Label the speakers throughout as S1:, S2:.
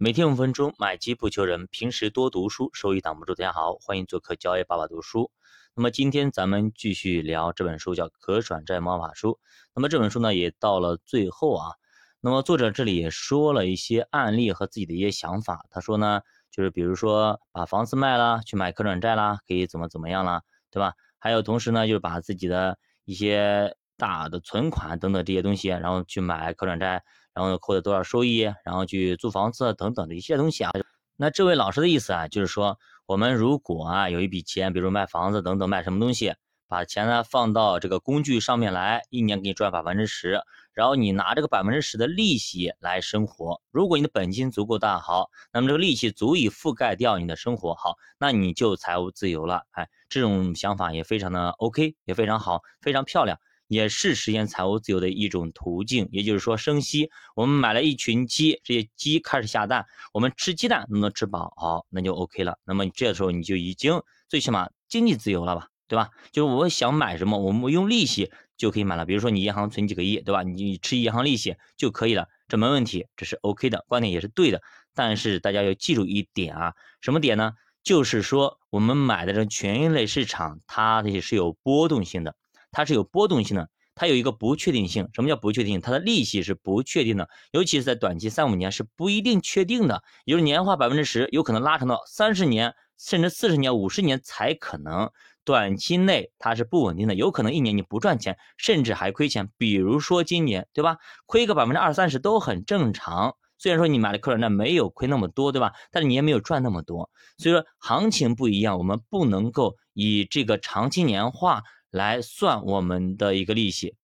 S1: 每天五分钟，买基不求人。平时多读书，收益挡不住。大家好，欢迎做客交易爸爸读书。那么今天咱们继续聊这本书，叫《可转债魔法书》。那么这本书呢，也到了最后啊。那么作者这里也说了一些案例和自己的一些想法。他说呢，就是比如说把房子卖了去买可转债啦，可以怎么怎么样啦，对吧？还有同时呢，就是把自己的一些大的存款等等这些东西，然后去买可转债。然后获得多少收益，然后去租房子等等的一些东西啊。那这位老师的意思啊，就是说我们如果啊有一笔钱，比如卖房子等等，卖什么东西，把钱呢放到这个工具上面来，一年给你赚百分之十，然后你拿这个百分之十的利息来生活。如果你的本金足够大，好，那么这个利息足以覆盖掉你的生活，好，那你就财务自由了。哎，这种想法也非常的 OK，也非常好，非常漂亮。也是实现财务自由的一种途径，也就是说生息。我们买了一群鸡，这些鸡开始下蛋，我们吃鸡蛋能不能吃饱？好，那就 OK 了。那么这时候你就已经最起码经济自由了吧，对吧？就是我想买什么，我们用利息就可以买了。比如说你银行存几个亿，对吧？你吃银行利息就可以了，这没问题，这是 OK 的，观点也是对的。但是大家要记住一点啊，什么点呢？就是说我们买的这权益类市场，它也是有波动性的。它是有波动性的，它有一个不确定性。什么叫不确定性？它的利息是不确定的，尤其是在短期三五年是不一定确定的，也就是年化百分之十，有可能拉长到三十年，甚至四十年、五十年才可能。短期内它是不稳定的，有可能一年你不赚钱，甚至还亏钱。比如说今年，对吧？亏个百分之二三十都很正常。虽然说你买的客人那没有亏那么多，对吧？但是你也没有赚那么多。所以说行情不一样，我们不能够以这个长期年化。来算我们的一个利息，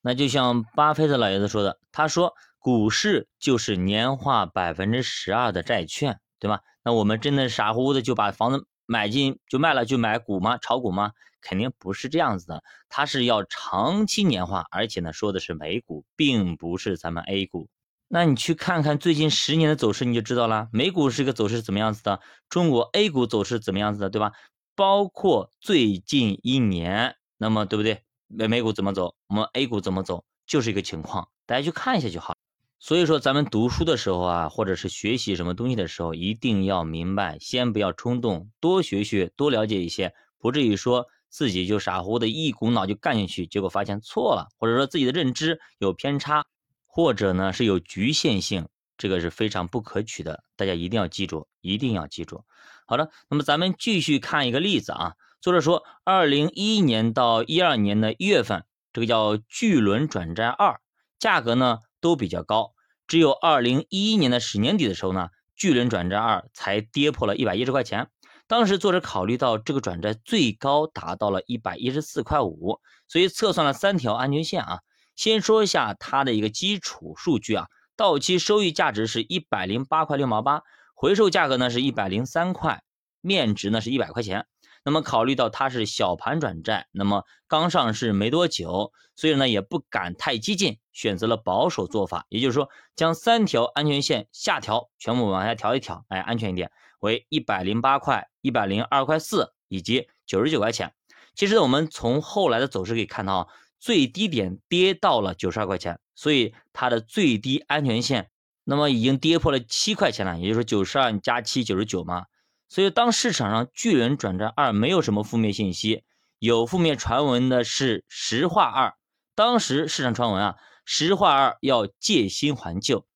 S1: 那就像巴菲特老爷子说的，他说股市就是年化百分之十二的债券，对吧？那我们真的傻乎乎的就把房子买进就卖了就买股吗？炒股吗？肯定不是这样子的，它是要长期年化，而且呢说的是美股，并不是咱们 A 股。那你去看看最近十年的走势，你就知道了，美股是一个走势怎么样子的，中国 A 股走势怎么样子的，对吧？包括最近一年。那么对不对？美美股怎么走，我们 A 股怎么走，就是一个情况，大家去看一下就好。所以说，咱们读书的时候啊，或者是学习什么东西的时候，一定要明白，先不要冲动，多学学，多了解一些，不至于说自己就傻乎乎的一股脑就干进去，结果发现错了，或者说自己的认知有偏差，或者呢是有局限性，这个是非常不可取的。大家一定要记住，一定要记住。好的，那么咱们继续看一个例子啊。作者说，二零一一年到一二年的一月份，这个叫巨轮转债二，价格呢都比较高。只有二零一一年的十年底的时候呢，巨轮转债二才跌破了一百一十块钱。当时作者考虑到这个转债最高达到了一百一十四块五，所以测算了三条安全线啊。先说一下它的一个基础数据啊，到期收益价值是一百零八块六毛八，回售价格呢是一百零三块，面值呢是一百块钱。那么考虑到它是小盘转债，那么刚上市没多久，所以呢也不敢太激进，选择了保守做法，也就是说将三条安全线下调，全部往下调一调，哎，安全一点，为一百零八块、一百零二块四以及九十九块钱。其实我们从后来的走势可以看到，最低点跌到了九十二块钱，所以它的最低安全线，那么已经跌破了七块钱了，也就是说九十二加七九十九嘛。所以，当市场上巨人转债二没有什么负面信息，有负面传闻的是石化二。当时市场传闻啊，石化二要借新还旧。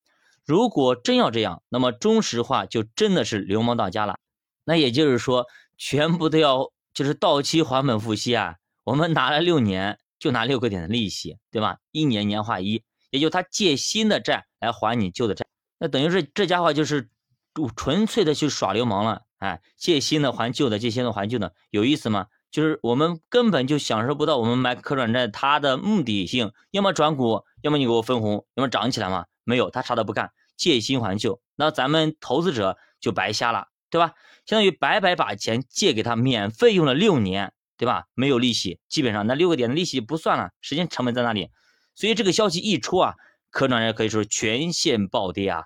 S1: 如果真要这样，那么中石化就真的是流氓到家了。那也就是说，全部都要就是到期还本付息啊。我们拿了六年，就拿六个点的利息，对吧？一年年化一，也就他借新的债来还你旧的债，那等于是这家伙就是纯粹的去耍流氓了。哎，借新的还旧的，借新的还旧的，有意思吗？就是我们根本就享受不到我们买可转债它的目的性，要么转股，要么你给我分红，要么涨起来嘛？没有，他啥都不干，借新还旧，那咱们投资者就白瞎了，对吧？相当于白白把钱借给他，免费用了六年，对吧？没有利息，基本上那六个点的利息不算了，时间成本在那里。所以这个消息一出啊，可转债可以说全线暴跌啊。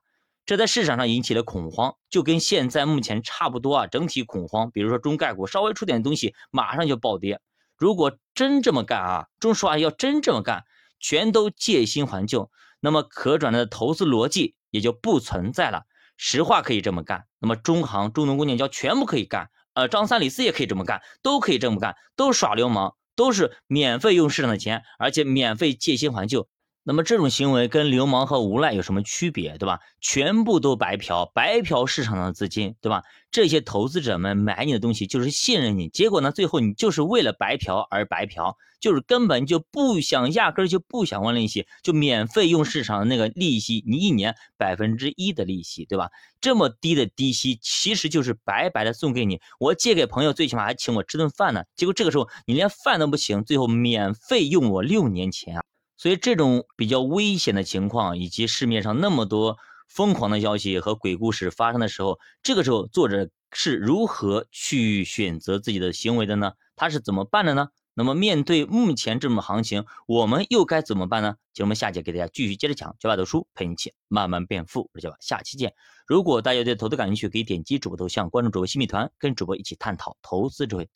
S1: 这在市场上引起了恐慌，就跟现在目前差不多啊，整体恐慌。比如说中概股稍微出点东西，马上就暴跌。如果真这么干啊，中石化要真这么干，全都借新还旧，那么可转债的投资逻辑也就不存在了。石化可以这么干，那么中航、中农工建交全部可以干，呃，张三李四也可以这么干，都可以这么干，都耍流氓，都是免费用市场的钱，而且免费借新还旧。那么这种行为跟流氓和无赖有什么区别，对吧？全部都白嫖，白嫖市场上的资金，对吧？这些投资者们买你的东西就是信任你，结果呢，最后你就是为了白嫖而白嫖，就是根本就不想，压根就不想还利息，就免费用市场的那个利息，你一年百分之一的利息，对吧？这么低的低息，其实就是白白的送给你。我借给朋友，最起码还请我吃顿饭呢，结果这个时候你连饭都不请，最后免费用我六年钱啊！所以这种比较危险的情况，以及市面上那么多疯狂的消息和鬼故事发生的时候，这个时候作者是如何去选择自己的行为的呢？他是怎么办的呢？那么面对目前这种行情，我们又该怎么办呢？就我们下节给大家继续接着讲，教爸读书陪你一起慢慢变富，我叫爸，下期见。如果大家对投资感兴趣，可以点击主播头像关注主播新米团，跟主播一起探讨投资智慧。